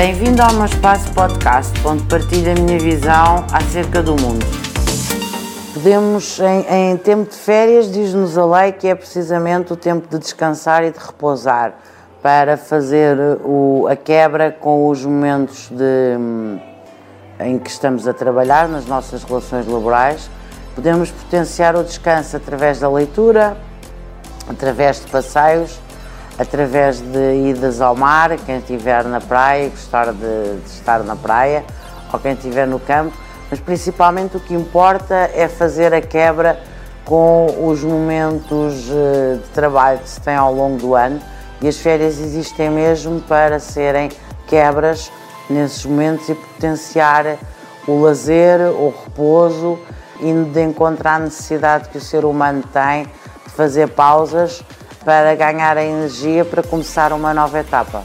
Bem-vindo ao meu espaço podcast, onde partilho a minha visão acerca do mundo. Podemos, em, em tempo de férias, diz-nos a lei que é precisamente o tempo de descansar e de repousar para fazer o, a quebra com os momentos de, em que estamos a trabalhar nas nossas relações laborais. Podemos potenciar o descanso através da leitura, através de passeios através de idas ao mar, quem estiver na praia, gostar de, de estar na praia, ou quem estiver no campo, mas principalmente o que importa é fazer a quebra com os momentos eh, de trabalho que se tem ao longo do ano e as férias existem mesmo para serem quebras nesses momentos e potenciar o lazer, o repouso, indo de encontrar a necessidade que o ser humano tem de fazer pausas para ganhar a energia para começar uma nova etapa.